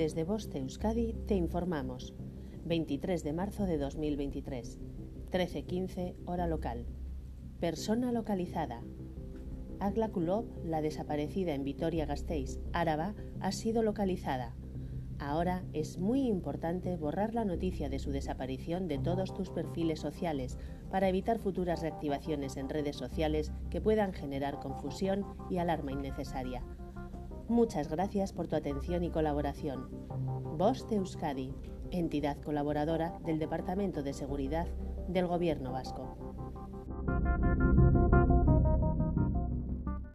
Desde Boste Euskadi te informamos. 23 de marzo de 2023, 13.15 hora local. Persona localizada. Agla Kulov, la desaparecida en Vitoria-Gasteiz, Áraba, ha sido localizada. Ahora es muy importante borrar la noticia de su desaparición de todos tus perfiles sociales para evitar futuras reactivaciones en redes sociales que puedan generar confusión y alarma innecesaria. Muchas gracias por tu atención y colaboración. Voz de Euskadi, entidad colaboradora del Departamento de Seguridad del Gobierno Vasco.